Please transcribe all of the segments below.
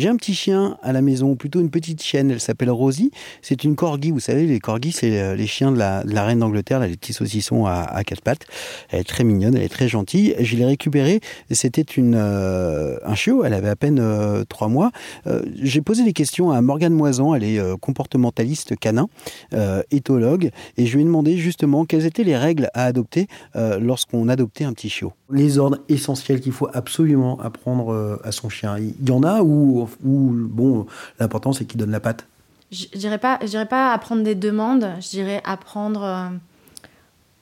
J'ai un petit chien à la maison, plutôt une petite chienne, elle s'appelle Rosie. C'est une corgi, vous savez, les corgis, c'est euh, les chiens de la, reine d'Angleterre, les petits saucissons à, quatre pattes. Elle est très mignonne, elle est très gentille. Je l'ai récupérée, c'était euh, un chiot, elle avait à peine euh, trois mois. J'ai posé des questions à Morgane Moisan, elle est comportementaliste canin, éthologue, et je lui ai demandé justement quelles étaient les règles à adopter lorsqu'on adoptait un petit chiot. Les ordres essentiels qu'il faut absolument apprendre à son chien. Il y en a où, bon, l'important c'est qu'il donne la patte Je dirais pas, je dirais pas apprendre des demandes, je dirais apprendre euh,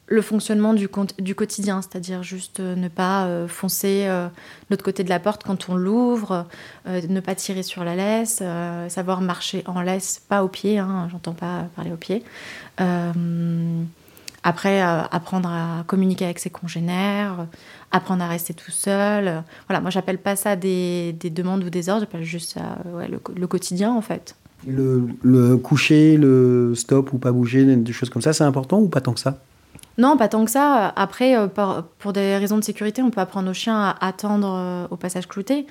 le fonctionnement du, du quotidien, c'est-à-dire juste euh, ne pas euh, foncer de l'autre côté de la porte quand on l'ouvre, ne pas tirer sur la laisse, savoir marcher en laisse, pas au pied, hein, j'entends pas parler au pied. Après, apprendre à communiquer avec ses congénères, apprendre à rester tout seul. Voilà, moi j'appelle pas ça des, demandes ou des ordres, j'appelle juste ça le, quotidien en fait. Le, coucher, le stop ou pas bouger, des choses comme ça, c'est important ou pas tant que ça? Non, pas tant que ça. Après, euh, pour des raisons de sécurité, on peut apprendre aux chiens à attendre euh, au passage clouté.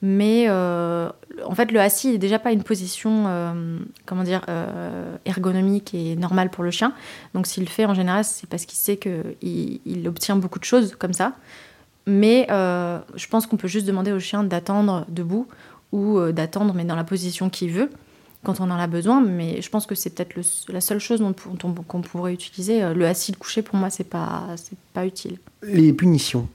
Mais euh, en fait, le assis n'est déjà pas une position, comment dire, ergonomique et normale pour le chien. Donc, s'il le fait, en général, c'est parce qu'il sait qu'il il obtient beaucoup de choses comme ça. Mais je pense qu'on peut juste demander au chien d'attendre debout ou d'attendre, mais dans la position qu'il veut quand on en a besoin, mais je pense que c'est peut-être la seule chose qu'on pourrait utiliser. Euh, le assis, le coucher, pour moi, c'est pas, pas utile. Les punitions,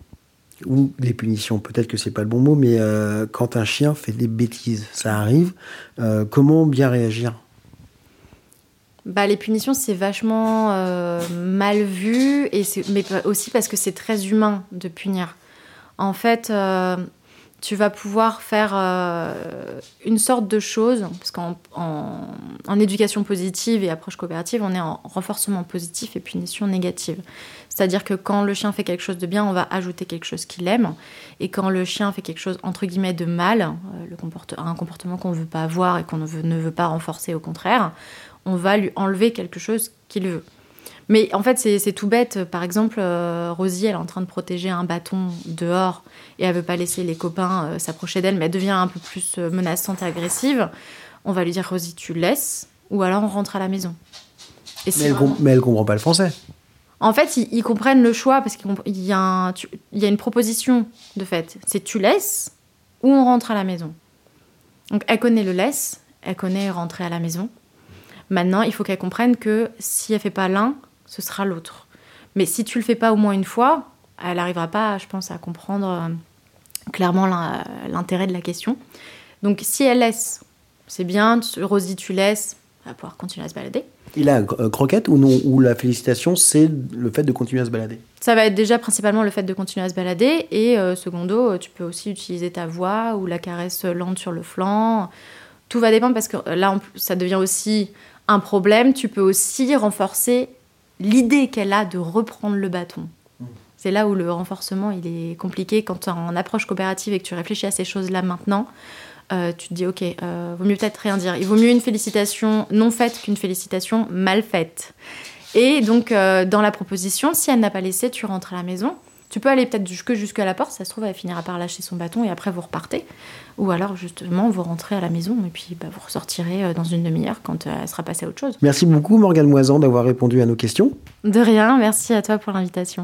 ou les punitions, peut-être que c'est pas le bon mot, mais euh, quand un chien fait des bêtises, ça arrive, euh, comment bien réagir? Bah, les punitions, c'est vachement mal vu, et mais aussi parce que c'est très humain de punir. En fait, tu vas pouvoir faire euh, une sorte de chose, parce qu'en en, éducation positive et approche coopérative, on est en renforcement positif et punition négative. C'est-à-dire que quand le chien fait quelque chose de bien, on va ajouter quelque chose qu'il aime, et quand le chien fait quelque chose entre guillemets de mal, euh, le un comportement qu'on ne veut pas avoir et qu'on ne veut pas renforcer, au contraire, on va lui enlever quelque chose qu'il veut. Mais en fait, c'est tout bête. Par exemple, euh, Rosie, elle est en train de protéger un bâton dehors et elle veut pas laisser les copains euh, s'approcher d'elle, mais elle devient un peu plus euh, menaçante et agressive. On va lui dire Rosie, tu laisses, ou alors on rentre à la maison. mais, elle ne comprend pas le français. En fait, ils, comprennent le choix parce qu'il y, a y a une proposition de fait. C'est tu laisses ou on rentre à la maison. Donc elle connaît le laisse, elle connaît rentrer à la maison. Maintenant, il faut qu'elle comprenne que si elle fait pas l'un, ce sera l'autre. Mais si tu le fais pas au moins une fois, elle n'arrivera pas, je pense, à comprendre euh, clairement l'intérêt de la question. Donc si elle laisse, c'est bien, Rosie, tu laisses, elle va pouvoir continuer à se balader. Il a euh, croquette ou non Ou la félicitation, c'est le fait de continuer à se balader? Ça va être déjà principalement le fait de continuer à se balader. Et euh, secondo, tu peux aussi utiliser ta voix ou la caresse lente sur le flanc. Tout va dépendre parce que là, ça devient aussi un problème. Tu peux aussi renforcer l'idée qu'elle a de reprendre le bâton. C'est là où le renforcement il est compliqué quand tu es en approche coopérative et que tu réfléchis à ces choses-là maintenant. Euh, tu te dis ok, euh, vaut mieux peut-être rien dire. Il vaut mieux une félicitation non faite qu'une félicitation mal faite. Et donc euh, dans la proposition, si elle n'a pas laissé, tu rentres à la maison. Tu peux aller peut-être jusque jusqu'à la porte, ça se trouve, elle finira par lâcher son bâton et après vous repartez. Ou alors justement, vous rentrez à la maison et puis bah, vous ressortirez euh, dans une demi-heure quand euh, elle sera passée à autre chose. Merci beaucoup Morgane Moisan d'avoir répondu à nos questions. De rien, merci à toi pour l'invitation.